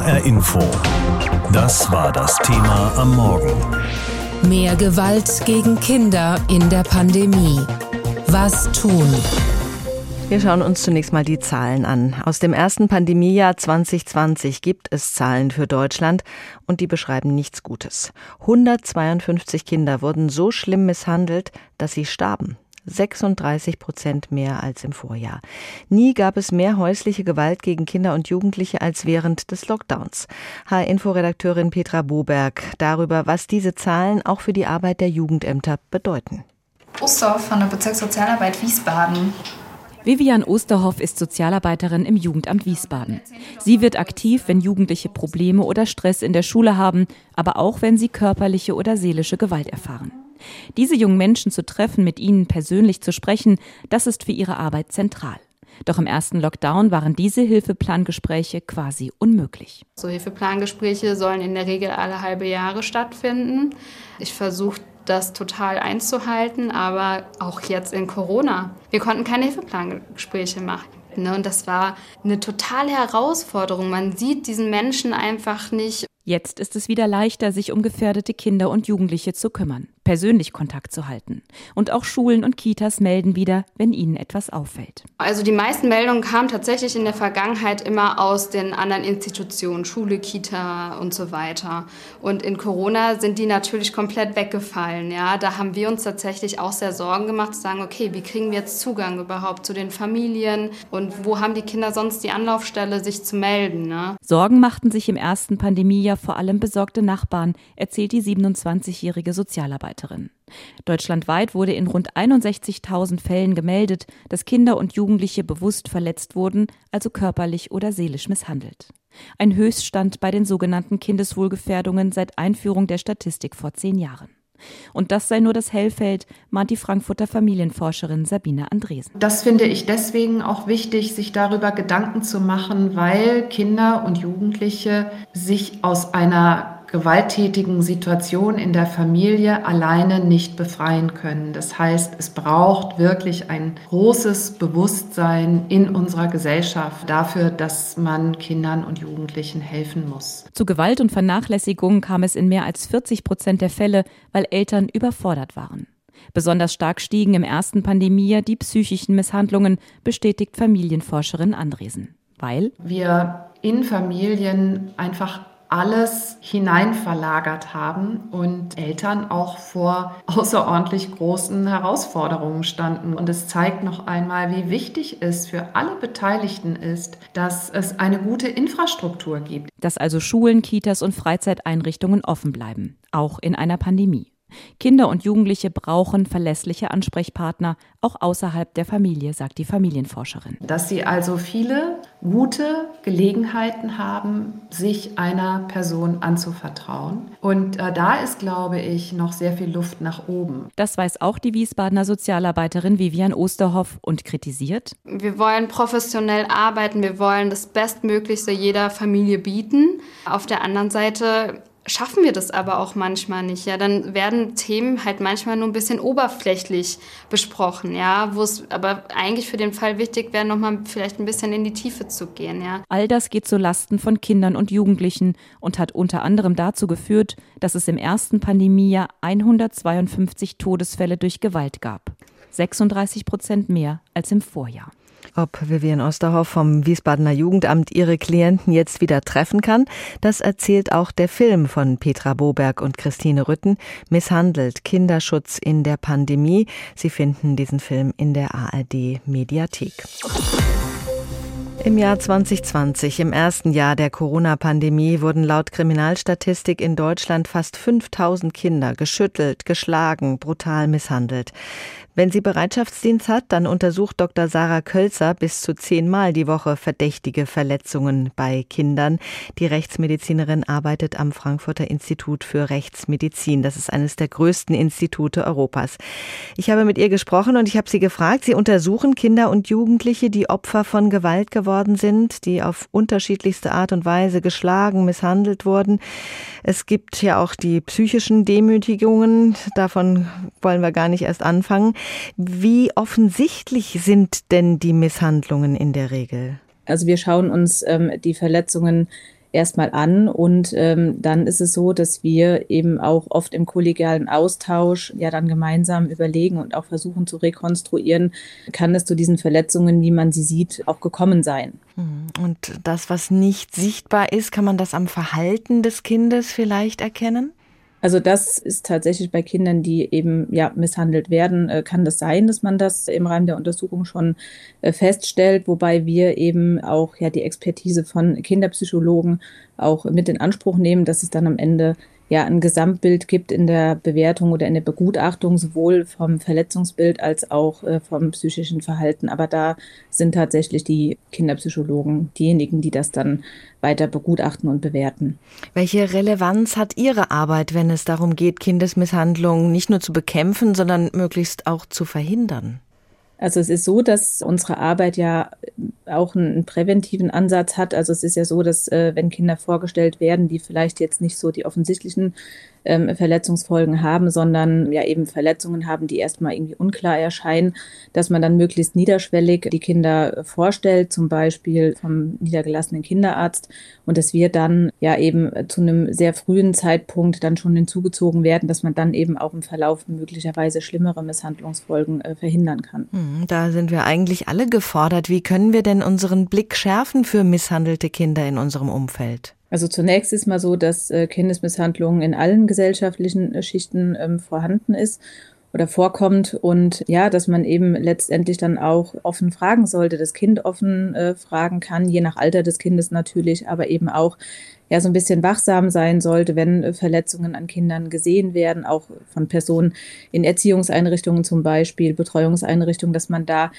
HR Info. Das war das Thema am Morgen. Mehr Gewalt gegen Kinder in der Pandemie. Was tun? Wir schauen uns zunächst mal die Zahlen an. Aus dem ersten Pandemiejahr 2020 gibt es Zahlen für Deutschland und die beschreiben nichts Gutes. 152 Kinder wurden so schlimm misshandelt, dass sie starben. 36 Prozent mehr als im Vorjahr. Nie gab es mehr häusliche Gewalt gegen Kinder und Jugendliche als während des Lockdowns. H-Info-Redakteurin Petra Boberg darüber, was diese Zahlen auch für die Arbeit der Jugendämter bedeuten. Osterhoff von der Bezirkssozialarbeit Wiesbaden. Vivian Osterhoff ist Sozialarbeiterin im Jugendamt Wiesbaden. Sie wird aktiv, wenn Jugendliche Probleme oder Stress in der Schule haben, aber auch wenn sie körperliche oder seelische Gewalt erfahren. Diese jungen Menschen zu treffen, mit ihnen persönlich zu sprechen, das ist für ihre Arbeit zentral. Doch im ersten Lockdown waren diese Hilfeplangespräche quasi unmöglich. So Hilfeplangespräche sollen in der Regel alle halbe Jahre stattfinden. Ich versuche das total einzuhalten, aber auch jetzt in Corona. Wir konnten keine Hilfeplangespräche machen. Ne? Und das war eine totale Herausforderung. Man sieht diesen Menschen einfach nicht. Jetzt ist es wieder leichter, sich um gefährdete Kinder und Jugendliche zu kümmern, persönlich Kontakt zu halten. Und auch Schulen und Kitas melden wieder, wenn ihnen etwas auffällt. Also die meisten Meldungen kamen tatsächlich in der Vergangenheit immer aus den anderen Institutionen, Schule, Kita und so weiter. Und in Corona sind die natürlich komplett weggefallen. Ja, da haben wir uns tatsächlich auch sehr Sorgen gemacht, zu sagen, okay, wie kriegen wir jetzt Zugang überhaupt zu den Familien und wo haben die Kinder sonst die Anlaufstelle, sich zu melden? Ne? Sorgen machten sich im ersten Pandemiejahr ja vor allem besorgte Nachbarn, erzählt die 27-jährige Sozialarbeiterin. Deutschlandweit wurde in rund 61.000 Fällen gemeldet, dass Kinder und Jugendliche bewusst verletzt wurden, also körperlich oder seelisch misshandelt. Ein Höchststand bei den sogenannten Kindeswohlgefährdungen seit Einführung der Statistik vor zehn Jahren. Und das sei nur das Hellfeld, mahnt die Frankfurter Familienforscherin Sabine Andresen. Das finde ich deswegen auch wichtig, sich darüber Gedanken zu machen, weil Kinder und Jugendliche sich aus einer gewalttätigen Situation in der Familie alleine nicht befreien können. Das heißt, es braucht wirklich ein großes Bewusstsein in unserer Gesellschaft dafür, dass man Kindern und Jugendlichen helfen muss. Zu Gewalt und Vernachlässigung kam es in mehr als 40 Prozent der Fälle, weil Eltern überfordert waren. Besonders stark stiegen im ersten Pandemiejahr die psychischen Misshandlungen, bestätigt Familienforscherin Andresen. Weil wir in Familien einfach alles hineinverlagert haben und Eltern auch vor außerordentlich großen Herausforderungen standen. Und es zeigt noch einmal, wie wichtig es für alle Beteiligten ist, dass es eine gute Infrastruktur gibt. Dass also Schulen, Kitas und Freizeiteinrichtungen offen bleiben, auch in einer Pandemie. Kinder und Jugendliche brauchen verlässliche Ansprechpartner, auch außerhalb der Familie, sagt die Familienforscherin. Dass sie also viele gute Gelegenheiten haben, sich einer Person anzuvertrauen. Und äh, da ist, glaube ich, noch sehr viel Luft nach oben. Das weiß auch die Wiesbadener Sozialarbeiterin Vivian Osterhoff und kritisiert. Wir wollen professionell arbeiten, wir wollen das Bestmöglichste jeder Familie bieten. Auf der anderen Seite schaffen wir das aber auch manchmal nicht. Ja, dann werden Themen halt manchmal nur ein bisschen oberflächlich besprochen, ja, wo es aber eigentlich für den Fall wichtig wäre, nochmal vielleicht ein bisschen in die Tiefe zu gehen, ja. All das geht zu Lasten von Kindern und Jugendlichen und hat unter anderem dazu geführt, dass es im ersten Pandemiejahr 152 Todesfälle durch Gewalt gab. 36 Prozent mehr als im Vorjahr. Ob Vivian Osterhoff vom Wiesbadener Jugendamt ihre Klienten jetzt wieder treffen kann, das erzählt auch der Film von Petra Boberg und Christine Rütten, Misshandelt Kinderschutz in der Pandemie. Sie finden diesen Film in der ARD Mediathek. Im Jahr 2020, im ersten Jahr der Corona-Pandemie, wurden laut Kriminalstatistik in Deutschland fast 5000 Kinder geschüttelt, geschlagen, brutal misshandelt. Wenn sie Bereitschaftsdienst hat, dann untersucht Dr. Sarah Kölzer bis zu zehnmal die Woche verdächtige Verletzungen bei Kindern. Die Rechtsmedizinerin arbeitet am Frankfurter Institut für Rechtsmedizin. Das ist eines der größten Institute Europas. Ich habe mit ihr gesprochen und ich habe sie gefragt, sie untersuchen Kinder und Jugendliche, die Opfer von Gewalt geworden sind, die auf unterschiedlichste Art und Weise geschlagen, misshandelt wurden. Es gibt ja auch die psychischen Demütigungen. Davon wollen wir gar nicht erst anfangen. Wie offensichtlich sind denn die Misshandlungen in der Regel? Also wir schauen uns ähm, die Verletzungen erstmal an. Und ähm, dann ist es so, dass wir eben auch oft im kollegialen Austausch ja dann gemeinsam überlegen und auch versuchen zu rekonstruieren, kann es zu diesen Verletzungen, wie man sie sieht, auch gekommen sein. Hm. Und das, was nicht sichtbar ist, kann man das am Verhalten des Kindes vielleicht erkennen? Also das ist tatsächlich bei Kindern, die eben ja misshandelt werden, äh, kann das sein, dass man das im Rahmen der Untersuchung schon äh, feststellt, wobei wir eben auch ja die Expertise von Kinderpsychologen auch mit in Anspruch nehmen, dass es dann am Ende ja ein Gesamtbild gibt in der Bewertung oder in der Begutachtung, sowohl vom Verletzungsbild als auch äh, vom psychischen Verhalten. Aber da sind tatsächlich die Kinderpsychologen diejenigen, die das dann weiter begutachten und bewerten. Welche Relevanz hat Ihre Arbeit, wenn es darum geht, Kindesmisshandlungen nicht nur zu bekämpfen, sondern möglichst auch zu verhindern? Also es ist so, dass unsere Arbeit ja auch einen präventiven Ansatz hat. Also es ist ja so, dass äh, wenn Kinder vorgestellt werden, die vielleicht jetzt nicht so die offensichtlichen ähm, Verletzungsfolgen haben, sondern ja eben Verletzungen haben, die erstmal irgendwie unklar erscheinen, dass man dann möglichst niederschwellig die Kinder vorstellt, zum Beispiel vom niedergelassenen Kinderarzt und dass wir dann ja eben zu einem sehr frühen Zeitpunkt dann schon hinzugezogen werden, dass man dann eben auch im Verlauf möglicherweise schlimmere Misshandlungsfolgen äh, verhindern kann. Hm, da sind wir eigentlich alle gefordert. Wie können wir denn unseren Blick schärfen für misshandelte Kinder in unserem Umfeld? Also zunächst ist mal so, dass äh, Kindesmisshandlung in allen gesellschaftlichen äh, Schichten ähm, vorhanden ist oder vorkommt. Und ja, dass man eben letztendlich dann auch offen fragen sollte, das Kind offen äh, fragen kann, je nach Alter des Kindes natürlich, aber eben auch ja so ein bisschen wachsam sein sollte, wenn äh, Verletzungen an Kindern gesehen werden, auch von Personen in Erziehungseinrichtungen zum Beispiel, Betreuungseinrichtungen, dass man da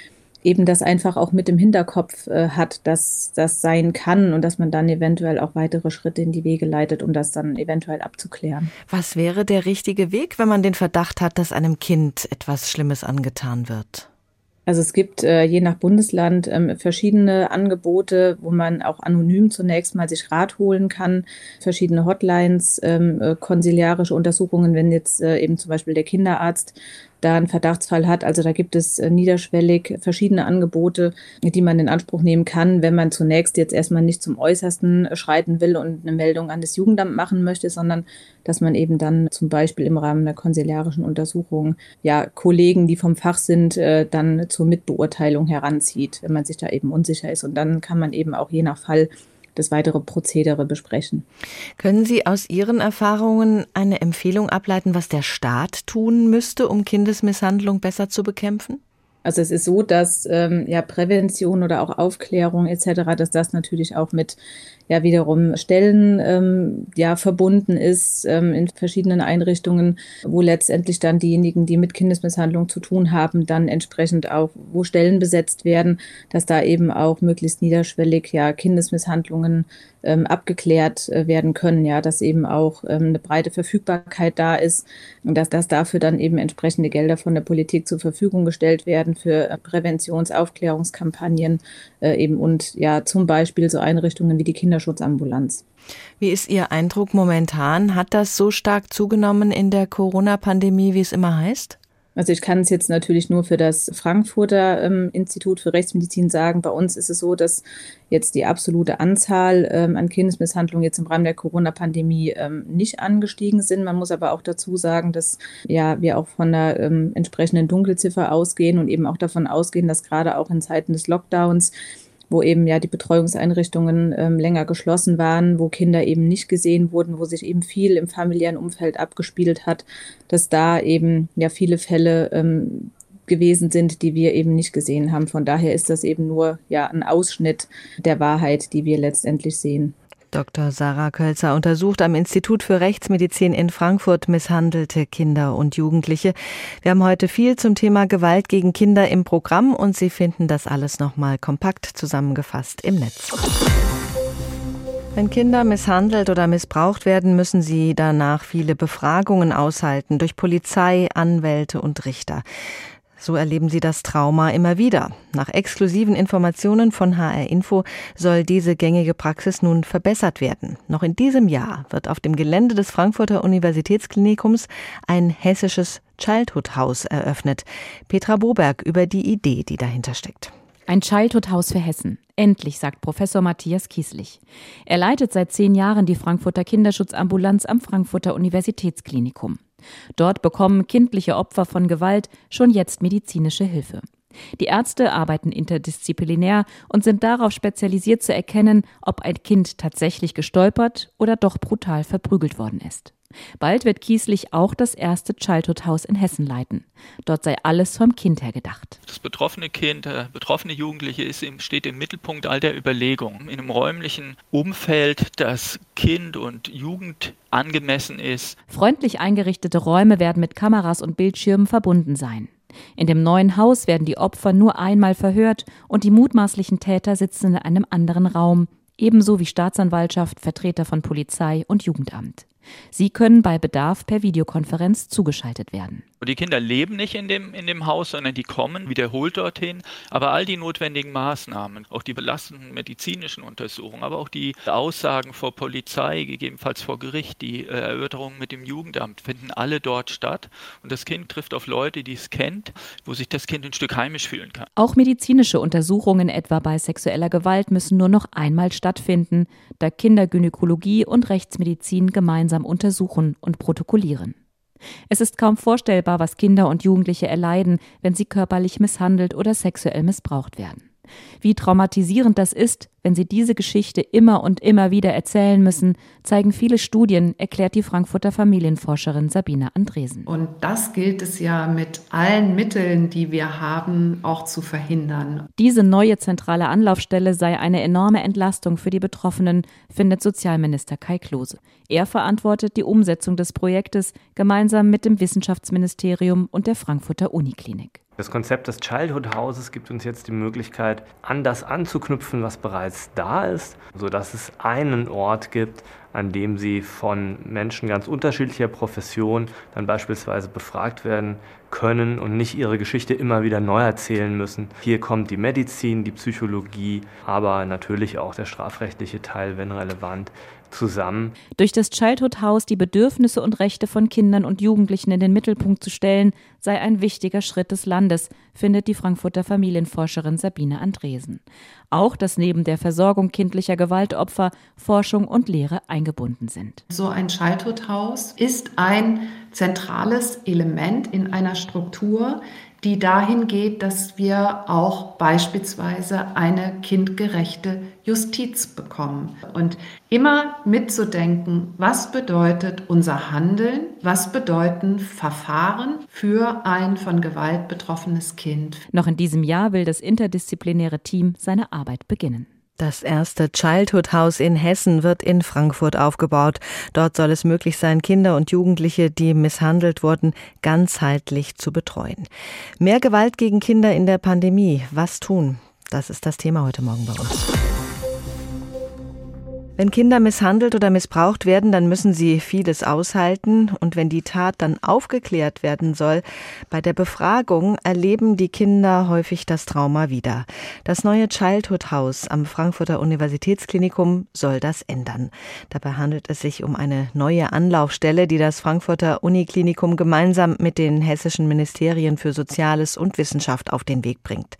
eben das einfach auch mit im Hinterkopf äh, hat, dass das sein kann und dass man dann eventuell auch weitere Schritte in die Wege leitet, um das dann eventuell abzuklären. Was wäre der richtige Weg, wenn man den Verdacht hat, dass einem Kind etwas Schlimmes angetan wird? Also es gibt äh, je nach Bundesland ähm, verschiedene Angebote, wo man auch anonym zunächst mal sich Rat holen kann, verschiedene Hotlines, ähm, äh, konsiliarische Untersuchungen, wenn jetzt äh, eben zum Beispiel der Kinderarzt da einen Verdachtsfall hat. Also da gibt es äh, niederschwellig verschiedene Angebote, die man in Anspruch nehmen kann, wenn man zunächst jetzt erstmal nicht zum Äußersten schreiten will und eine Meldung an das Jugendamt machen möchte, sondern dass man eben dann zum Beispiel im Rahmen der konsiliarischen Untersuchung ja Kollegen, die vom Fach sind, äh, dann zur Mitbeurteilung heranzieht, wenn man sich da eben unsicher ist. Und dann kann man eben auch je nach Fall das weitere Prozedere besprechen. Können Sie aus Ihren Erfahrungen eine Empfehlung ableiten, was der Staat tun müsste, um Kindesmisshandlung besser zu bekämpfen? Also es ist so, dass ähm, ja Prävention oder auch Aufklärung etc., dass das natürlich auch mit ja wiederum Stellen ähm, ja verbunden ist ähm, in verschiedenen Einrichtungen, wo letztendlich dann diejenigen, die mit Kindesmisshandlung zu tun haben, dann entsprechend auch, wo Stellen besetzt werden, dass da eben auch möglichst niederschwellig ja Kindesmisshandlungen ähm, abgeklärt äh, werden können, ja, dass eben auch ähm, eine breite Verfügbarkeit da ist und dass, dass dafür dann eben entsprechende Gelder von der Politik zur Verfügung gestellt werden für äh, Präventions-, Aufklärungskampagnen äh, eben und ja zum Beispiel so Einrichtungen wie die Kinder Kinderschutzambulanz. Wie ist Ihr Eindruck momentan? Hat das so stark zugenommen in der Corona-Pandemie, wie es immer heißt? Also ich kann es jetzt natürlich nur für das Frankfurter ähm, Institut für Rechtsmedizin sagen. Bei uns ist es so, dass jetzt die absolute Anzahl ähm, an Kindesmisshandlungen jetzt im Rahmen der Corona-Pandemie ähm, nicht angestiegen sind. Man muss aber auch dazu sagen, dass ja wir auch von der ähm, entsprechenden Dunkelziffer ausgehen und eben auch davon ausgehen, dass gerade auch in Zeiten des Lockdowns wo eben ja die Betreuungseinrichtungen ähm, länger geschlossen waren, wo Kinder eben nicht gesehen wurden, wo sich eben viel im familiären Umfeld abgespielt hat, dass da eben ja viele Fälle ähm, gewesen sind, die wir eben nicht gesehen haben. Von daher ist das eben nur ja ein Ausschnitt der Wahrheit, die wir letztendlich sehen. Dr. Sarah Kölzer untersucht am Institut für Rechtsmedizin in Frankfurt misshandelte Kinder und Jugendliche. Wir haben heute viel zum Thema Gewalt gegen Kinder im Programm und Sie finden das alles nochmal kompakt zusammengefasst im Netz. Wenn Kinder misshandelt oder missbraucht werden, müssen sie danach viele Befragungen aushalten durch Polizei, Anwälte und Richter. So erleben sie das Trauma immer wieder. Nach exklusiven Informationen von HR Info soll diese gängige Praxis nun verbessert werden. Noch in diesem Jahr wird auf dem Gelände des Frankfurter Universitätsklinikums ein hessisches Childhood House eröffnet. Petra Boberg über die Idee, die dahinter steckt. Ein Childhood-Haus für Hessen. Endlich, sagt Professor Matthias Kieslich. Er leitet seit zehn Jahren die Frankfurter Kinderschutzambulanz am Frankfurter Universitätsklinikum. Dort bekommen kindliche Opfer von Gewalt schon jetzt medizinische Hilfe. Die Ärzte arbeiten interdisziplinär und sind darauf spezialisiert zu erkennen, ob ein Kind tatsächlich gestolpert oder doch brutal verprügelt worden ist. Bald wird Kieslich auch das erste Childhood-Haus in Hessen leiten. Dort sei alles vom Kind her gedacht. Das betroffene Kind, der betroffene Jugendliche ist, steht im Mittelpunkt all der Überlegungen. In einem räumlichen Umfeld, das Kind und Jugend angemessen ist. Freundlich eingerichtete Räume werden mit Kameras und Bildschirmen verbunden sein. In dem neuen Haus werden die Opfer nur einmal verhört und die mutmaßlichen Täter sitzen in einem anderen Raum, ebenso wie Staatsanwaltschaft, Vertreter von Polizei und Jugendamt. Sie können bei Bedarf per Videokonferenz zugeschaltet werden. Die Kinder leben nicht in dem, in dem Haus, sondern die kommen wiederholt dorthin. Aber all die notwendigen Maßnahmen, auch die belastenden medizinischen Untersuchungen, aber auch die Aussagen vor Polizei, gegebenenfalls vor Gericht, die äh, Erörterungen mit dem Jugendamt, finden alle dort statt. Und das Kind trifft auf Leute, die es kennt, wo sich das Kind ein Stück heimisch fühlen kann. Auch medizinische Untersuchungen etwa bei sexueller Gewalt müssen nur noch einmal stattfinden, da Kindergynäkologie und Rechtsmedizin gemeinsam untersuchen und protokollieren. Es ist kaum vorstellbar, was Kinder und Jugendliche erleiden, wenn sie körperlich misshandelt oder sexuell missbraucht werden. Wie traumatisierend das ist, wenn sie diese Geschichte immer und immer wieder erzählen müssen, zeigen viele Studien, erklärt die Frankfurter Familienforscherin Sabine Andresen. Und das gilt es ja mit allen Mitteln, die wir haben, auch zu verhindern. Diese neue zentrale Anlaufstelle sei eine enorme Entlastung für die Betroffenen, findet Sozialminister Kai Klose. Er verantwortet die Umsetzung des Projektes gemeinsam mit dem Wissenschaftsministerium und der Frankfurter Uniklinik. Das Konzept des Childhood Houses gibt uns jetzt die Möglichkeit, an das anzuknüpfen, was bereits da ist, sodass es einen Ort gibt, an dem sie von Menschen ganz unterschiedlicher Profession dann beispielsweise befragt werden können und nicht ihre Geschichte immer wieder neu erzählen müssen. Hier kommt die Medizin, die Psychologie, aber natürlich auch der strafrechtliche Teil, wenn relevant, zusammen. Durch das Childhood House die Bedürfnisse und Rechte von Kindern und Jugendlichen in den Mittelpunkt zu stellen, sei ein wichtiger Schritt des Landes, findet die Frankfurter Familienforscherin Sabine Andresen. Auch, dass neben der Versorgung kindlicher Gewaltopfer Forschung und Lehre eingebunden sind. So ein Childhood House ist ein zentrales Element in einer Struktur, die dahin geht, dass wir auch beispielsweise eine kindgerechte Justiz bekommen. Und immer mitzudenken, was bedeutet unser Handeln, was bedeuten Verfahren für ein von Gewalt betroffenes Kind. Noch in diesem Jahr will das interdisziplinäre Team seine Arbeit beginnen. Das erste Childhood House in Hessen wird in Frankfurt aufgebaut. Dort soll es möglich sein, Kinder und Jugendliche, die misshandelt wurden, ganzheitlich zu betreuen. Mehr Gewalt gegen Kinder in der Pandemie. Was tun? Das ist das Thema heute Morgen bei uns. Wenn Kinder misshandelt oder missbraucht werden, dann müssen sie vieles aushalten. Und wenn die Tat dann aufgeklärt werden soll, bei der Befragung erleben die Kinder häufig das Trauma wieder. Das neue Childhood House am Frankfurter Universitätsklinikum soll das ändern. Dabei handelt es sich um eine neue Anlaufstelle, die das Frankfurter Uniklinikum gemeinsam mit den hessischen Ministerien für Soziales und Wissenschaft auf den Weg bringt.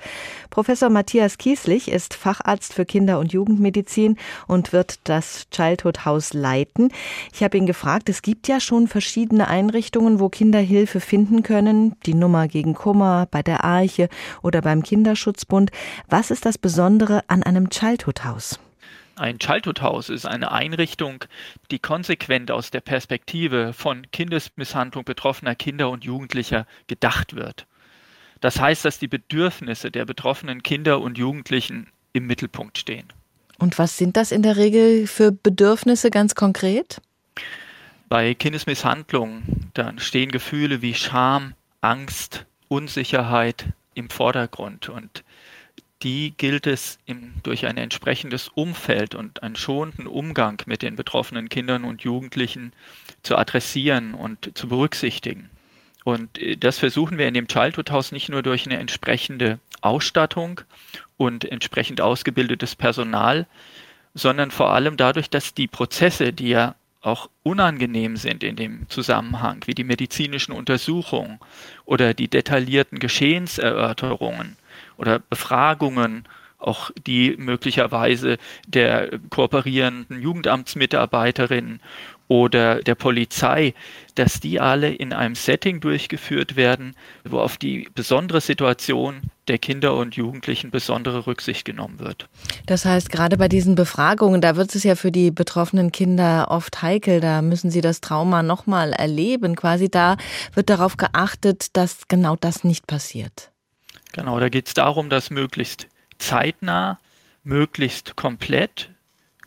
Professor Matthias Kieslich ist Facharzt für Kinder- und Jugendmedizin und wird das Childhood House leiten. Ich habe ihn gefragt, es gibt ja schon verschiedene Einrichtungen, wo Kinder Hilfe finden können. Die Nummer gegen Kummer, bei der Arche oder beim Kinderschutzbund. Was ist das Besondere an einem Childhood House? Ein Childhood House ist eine Einrichtung, die konsequent aus der Perspektive von Kindesmisshandlung betroffener Kinder und Jugendlicher gedacht wird. Das heißt, dass die Bedürfnisse der betroffenen Kinder und Jugendlichen im Mittelpunkt stehen. Und was sind das in der Regel für Bedürfnisse ganz konkret? Bei Kindesmisshandlung, dann stehen Gefühle wie Scham, Angst, Unsicherheit im Vordergrund und die gilt es im, durch ein entsprechendes Umfeld und einen schonenden Umgang mit den betroffenen Kindern und Jugendlichen zu adressieren und zu berücksichtigen. Und äh, das versuchen wir in dem Childhood House nicht nur durch eine entsprechende Ausstattung und entsprechend ausgebildetes Personal, sondern vor allem dadurch, dass die Prozesse, die ja auch unangenehm sind in dem Zusammenhang, wie die medizinischen Untersuchungen oder die detaillierten Geschehenserörterungen oder Befragungen auch die möglicherweise der kooperierenden Jugendamtsmitarbeiterinnen oder der Polizei, dass die alle in einem Setting durchgeführt werden, wo auf die besondere Situation der Kinder und Jugendlichen besondere Rücksicht genommen wird. Das heißt, gerade bei diesen Befragungen, da wird es ja für die betroffenen Kinder oft heikel, da müssen sie das Trauma nochmal erleben. Quasi da wird darauf geachtet, dass genau das nicht passiert. Genau, da geht es darum, dass möglichst zeitnah, möglichst komplett,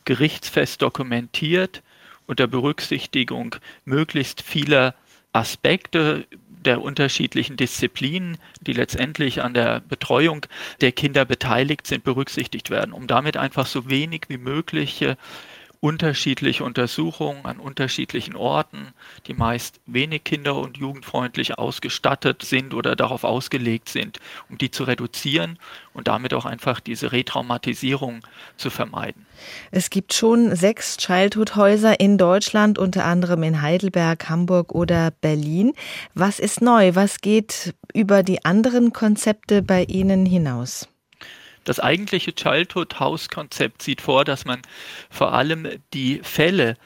gerichtsfest dokumentiert unter Berücksichtigung möglichst vieler Aspekte der unterschiedlichen Disziplinen, die letztendlich an der Betreuung der Kinder beteiligt sind, berücksichtigt werden, um damit einfach so wenig wie möglich unterschiedliche Untersuchungen an unterschiedlichen Orten, die meist wenig kinder- und jugendfreundlich ausgestattet sind oder darauf ausgelegt sind, um die zu reduzieren und damit auch einfach diese Retraumatisierung zu vermeiden. Es gibt schon sechs Childhood-Häuser in Deutschland, unter anderem in Heidelberg, Hamburg oder Berlin. Was ist neu? Was geht über die anderen Konzepte bei Ihnen hinaus? Das eigentliche Childhood-House-Konzept sieht vor, dass man vor allem die Fälle,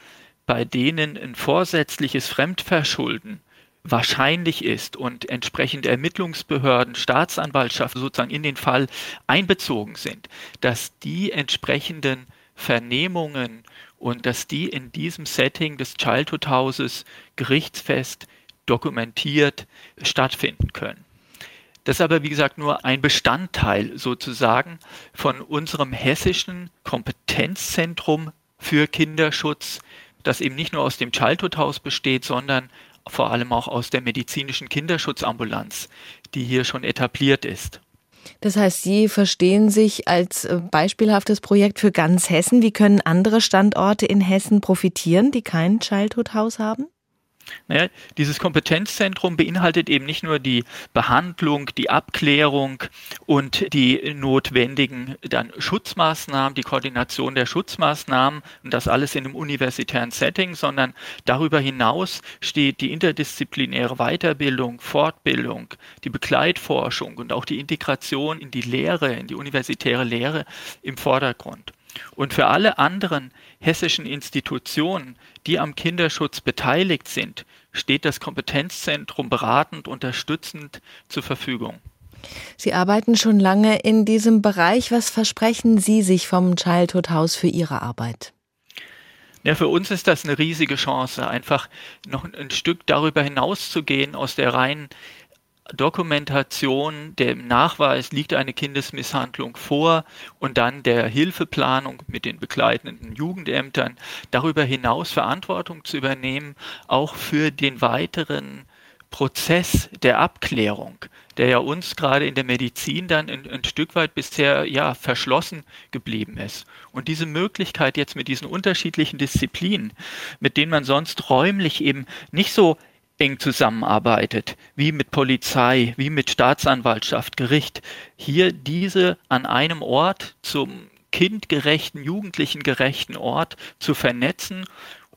bei denen ein vorsätzliches Fremdverschulden wahrscheinlich ist und entsprechend Ermittlungsbehörden, Staatsanwaltschaft sozusagen in den Fall einbezogen sind, dass die entsprechenden Vernehmungen und dass die in diesem Setting des Childhood Houses gerichtsfest dokumentiert stattfinden können. Das ist aber, wie gesagt, nur ein Bestandteil sozusagen von unserem hessischen Kompetenzzentrum für Kinderschutz, das eben nicht nur aus dem Childhood House besteht, sondern vor allem auch aus der medizinischen Kinderschutzambulanz, die hier schon etabliert ist. Das heißt, Sie verstehen sich als äh, beispielhaftes Projekt für ganz Hessen. Wie können andere Standorte in Hessen profitieren, die kein Childhood House haben? Naja, dieses Kompetenzzentrum beinhaltet eben nicht nur die Behandlung, die Abklärung und die notwendigen dann Schutzmaßnahmen, die Koordination der Schutzmaßnahmen und das alles in einem universitären Setting, sondern darüber hinaus steht die interdisziplinäre Weiterbildung, Fortbildung, die Begleitforschung und auch die Integration in die Lehre, in die universitäre Lehre im Vordergrund. Und für alle anderen hessischen Institutionen, die am Kinderschutz beteiligt sind, steht das Kompetenzzentrum beratend, unterstützend zur Verfügung. Sie arbeiten schon lange in diesem Bereich. Was versprechen Sie sich vom Childhood House für Ihre Arbeit? Ja, für uns ist das eine riesige Chance, einfach noch ein Stück darüber hinauszugehen aus der reinen Dokumentation, dem Nachweis, liegt eine Kindesmisshandlung vor und dann der Hilfeplanung mit den begleitenden Jugendämtern, darüber hinaus Verantwortung zu übernehmen, auch für den weiteren Prozess der Abklärung, der ja uns gerade in der Medizin dann ein, ein, Stück weit bisher ja verschlossen geblieben ist. Und diese Möglichkeit jetzt mit diesen unterschiedlichen Disziplinen, mit denen man sonst räumlich eben nicht so eng zusammenarbeitet, wie mit Polizei, wie mit Staatsanwaltschaft, Gericht, hier diese an einem Ort zum kindgerechten, jugendlichengerechten Ort zu vernetzen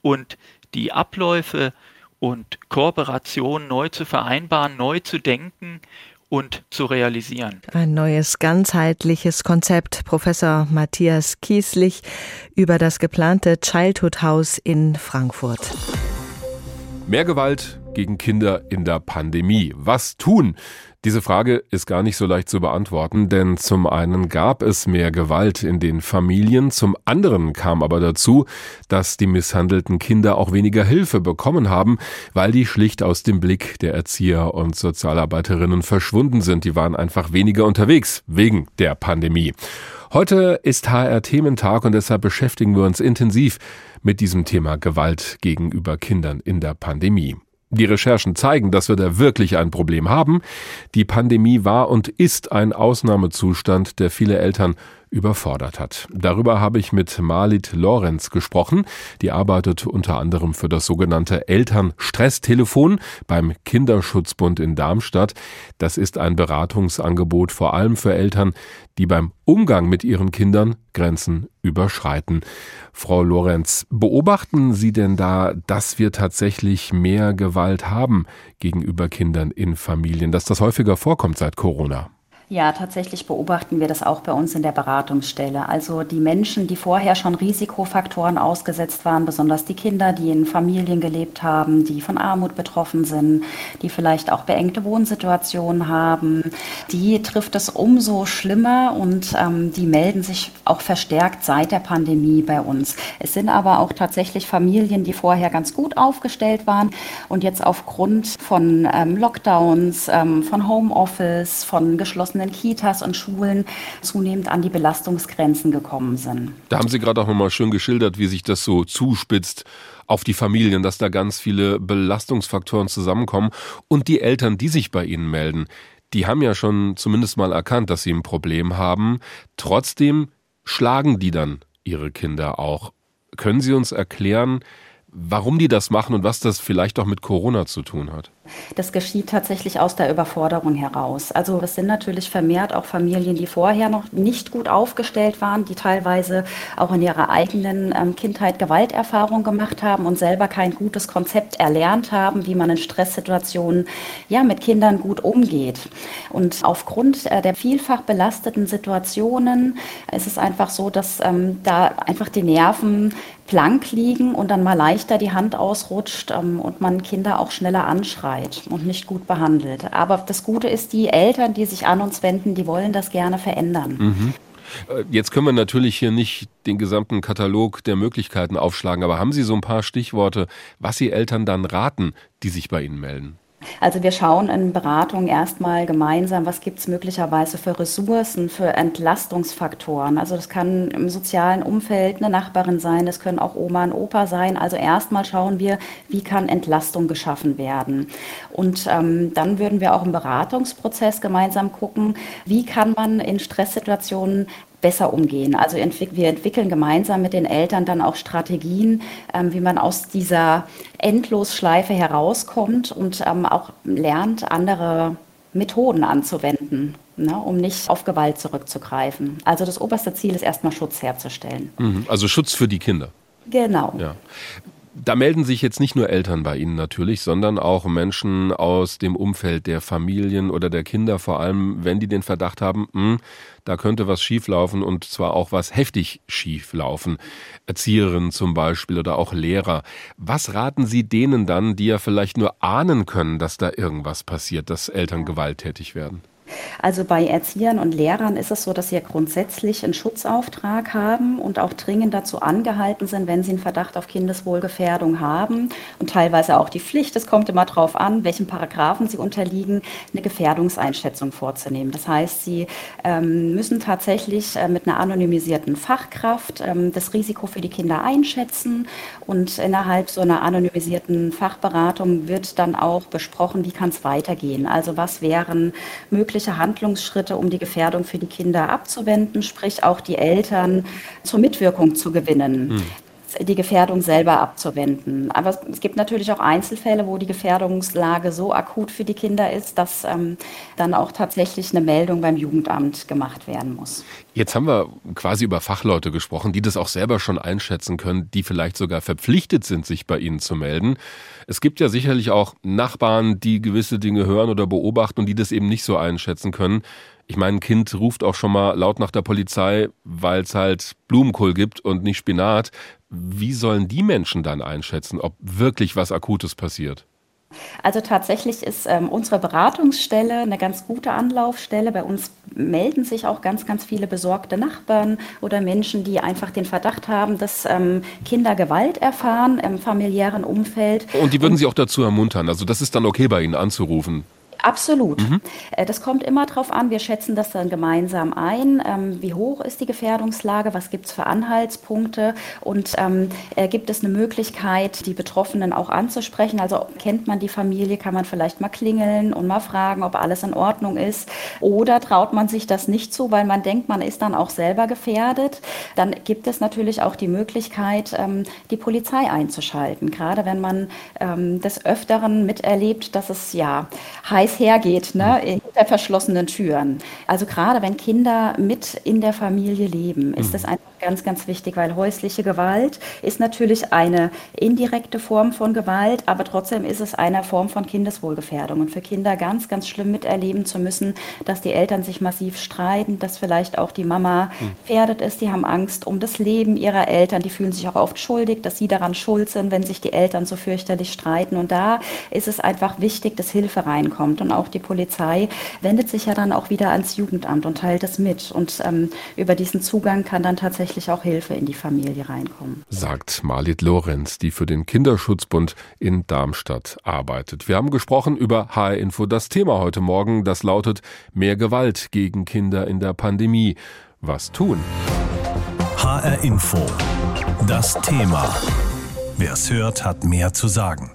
und die Abläufe und Kooperation neu zu vereinbaren, neu zu denken und zu realisieren. Ein neues ganzheitliches Konzept. Professor Matthias Kieslich über das geplante Childhood House in Frankfurt. Mehr Gewalt gegen Kinder in der Pandemie. Was tun? Diese Frage ist gar nicht so leicht zu beantworten, denn zum einen gab es mehr Gewalt in den Familien, zum anderen kam aber dazu, dass die misshandelten Kinder auch weniger Hilfe bekommen haben, weil die schlicht aus dem Blick der Erzieher und Sozialarbeiterinnen verschwunden sind. Die waren einfach weniger unterwegs wegen der Pandemie. Heute ist HR Thementag und deshalb beschäftigen wir uns intensiv mit diesem Thema Gewalt gegenüber Kindern in der Pandemie. Die Recherchen zeigen, dass wir da wirklich ein Problem haben. Die Pandemie war und ist ein Ausnahmezustand, der viele Eltern überfordert hat. Darüber habe ich mit Marlit Lorenz gesprochen. Die arbeitet unter anderem für das sogenannte Elternstresstelefon beim Kinderschutzbund in Darmstadt. Das ist ein Beratungsangebot vor allem für Eltern, die beim Umgang mit ihren Kindern Grenzen überschreiten. Frau Lorenz, beobachten Sie denn da, dass wir tatsächlich mehr Gewalt haben gegenüber Kindern in Familien, dass das häufiger vorkommt seit Corona? Ja, tatsächlich beobachten wir das auch bei uns in der Beratungsstelle. Also die Menschen, die vorher schon Risikofaktoren ausgesetzt waren, besonders die Kinder, die in Familien gelebt haben, die von Armut betroffen sind, die vielleicht auch beengte Wohnsituationen haben, die trifft es umso schlimmer und ähm, die melden sich auch verstärkt seit der Pandemie bei uns. Es sind aber auch tatsächlich Familien, die vorher ganz gut aufgestellt waren und jetzt aufgrund von ähm, Lockdowns, ähm, von Homeoffice, von geschlossenen geschlossenen Kitas und Schulen zunehmend an die Belastungsgrenzen gekommen sind. Da haben Sie gerade auch nochmal schön geschildert, wie sich das so zuspitzt auf die Familien, dass da ganz viele Belastungsfaktoren zusammenkommen und die Eltern, die sich bei Ihnen melden, die haben ja schon zumindest mal erkannt, dass sie ein Problem haben. Trotzdem schlagen die dann ihre Kinder auch. Können Sie uns erklären, warum die das machen und was das vielleicht auch mit Corona zu tun hat? Das geschieht tatsächlich aus der Überforderung heraus. Also es sind natürlich vermehrt auch Familien, die vorher noch nicht gut aufgestellt waren, die teilweise auch in ihrer eigenen ähm, Kindheit Gewalterfahrung gemacht haben und selber kein gutes Konzept erlernt haben, wie man in Stresssituationen ja mit Kindern gut umgeht. Und aufgrund äh, der vielfach belasteten Situationen ist es einfach so, dass ähm, da einfach die Nerven blank liegen und dann mal leichter die Hand ausrutscht ähm, und man Kinder auch schneller anschreit Arbeit und nicht gut behandelt. Aber das Gute ist, die Eltern, die sich an uns wenden, die wollen das gerne verändern. Mhm. Äh, jetzt können wir natürlich hier nicht den gesamten Katalog der Möglichkeiten aufschlagen, aber haben Sie so ein paar Stichworte, was Sie Eltern dann raten, die sich bei Ihnen melden? Also wir schauen in Beratungen erstmal gemeinsam, was gibt es möglicherweise für Ressourcen, für Entlastungsfaktoren. Also das kann im sozialen Umfeld eine Nachbarin sein, das können auch Oma und Opa sein. Also erstmal schauen wir, wie kann Entlastung geschaffen werden. Und ähm, dann würden wir auch im Beratungsprozess gemeinsam gucken, wie kann man in Stresssituationen besser umgehen. Also wir entwickeln gemeinsam mit den Eltern dann auch Strategien, ähm, wie man aus dieser Endlosschleife herauskommt und ähm, auch lernt, andere Methoden anzuwenden, ne, um nicht auf Gewalt zurückzugreifen. Also das oberste Ziel ist erstmal Schutz herzustellen. Mhm, also Schutz für die Kinder. Genau. Ja. Da melden sich jetzt nicht nur Eltern bei Ihnen natürlich, sondern auch Menschen aus dem Umfeld der Familien oder der Kinder, vor allem wenn die den Verdacht haben, mh, hm, da könnte was schieflaufen und zwar auch was heftig schieflaufen. Erzieherinnen zum Beispiel oder auch Lehrer. Was raten Sie denen dann, die ja vielleicht nur ahnen können, dass da irgendwas passiert, dass Eltern gewalttätig werden? Also bei Erziehern und Lehrern ist es so, dass sie ja grundsätzlich einen Schutzauftrag haben und auch dringend dazu angehalten sind, wenn sie einen Verdacht auf Kindeswohlgefährdung haben und teilweise auch die Pflicht, es kommt immer darauf an, welchen Paragraphen sie unterliegen, eine Gefährdungseinschätzung vorzunehmen. Das heißt, sie ähm, müssen tatsächlich äh, mit einer anonymisierten Fachkraft ähm, das Risiko für die Kinder einschätzen und innerhalb so einer anonymisierten Fachberatung wird dann auch besprochen, wie kann es weitergehen. Also was wären mögliche mögliche Handlungsschritte, um die Gefährdung für die Kinder abzuwenden, sprich auch die Eltern zur Mitwirkung zu gewinnen. Hm die Gefährdung selber abzuwenden. Aber es gibt natürlich auch Einzelfälle, wo die Gefährdungslage so akut für die Kinder ist, dass ähm, dann auch tatsächlich eine Meldung beim Jugendamt gemacht werden muss. Jetzt haben wir quasi über Fachleute gesprochen, die das auch selber schon einschätzen können, die vielleicht sogar verpflichtet sind, sich bei Ihnen zu melden. Es gibt ja sicherlich auch Nachbarn, die gewisse Dinge hören oder beobachten und die das eben nicht so einschätzen können. Ich meine, ein Kind ruft auch schon mal laut nach der Polizei, weil es halt Blumenkohl gibt und nicht Spinat. Wie sollen die Menschen dann einschätzen, ob wirklich was Akutes passiert? Also tatsächlich ist ähm, unsere Beratungsstelle eine ganz gute Anlaufstelle. Bei uns melden sich auch ganz, ganz viele besorgte Nachbarn oder Menschen, die einfach den Verdacht haben, dass ähm, Kinder Gewalt erfahren im familiären Umfeld. Und die würden Und, Sie auch dazu ermuntern. Also das ist dann okay bei Ihnen anzurufen. Absolut. Mhm. Äh, das kommt immer darauf an. Wir schätzen das dann gemeinsam ein. Ähm, wie hoch ist die Gefährdungslage? Was gibt es für Anhaltspunkte? Und ähm, äh, gibt es eine Möglichkeit, die Betroffenen auch anzusprechen? Also kennt man die Familie? Kann man vielleicht mal klingeln und mal fragen, ob alles in Ordnung ist? Oder traut man sich das nicht zu, weil man denkt, man ist dann auch selber gefährdet? Dann gibt es natürlich auch die Möglichkeit, ähm, die Polizei einzuschalten. Gerade wenn man ähm, des Öfteren miterlebt, dass es ja heiß es hergeht, ne, mhm. hinter verschlossenen Türen. Also gerade wenn Kinder mit in der Familie leben, ist mhm. einfach Ganz, ganz wichtig, weil häusliche Gewalt ist natürlich eine indirekte Form von Gewalt, aber trotzdem ist es eine Form von Kindeswohlgefährdung. Und für Kinder ganz, ganz schlimm miterleben zu müssen, dass die Eltern sich massiv streiten, dass vielleicht auch die Mama hm. gefährdet ist. Die haben Angst um das Leben ihrer Eltern. Die fühlen sich auch oft schuldig, dass sie daran schuld sind, wenn sich die Eltern so fürchterlich streiten. Und da ist es einfach wichtig, dass Hilfe reinkommt. Und auch die Polizei wendet sich ja dann auch wieder ans Jugendamt und teilt es mit. Und ähm, über diesen Zugang kann dann tatsächlich auch Hilfe in die Familie reinkommen. Sagt Marlit Lorenz, die für den Kinderschutzbund in Darmstadt arbeitet. Wir haben gesprochen über HR Info. Das Thema heute Morgen, das lautet mehr Gewalt gegen Kinder in der Pandemie. Was tun? HR Info. Das Thema. Wer es hört, hat mehr zu sagen.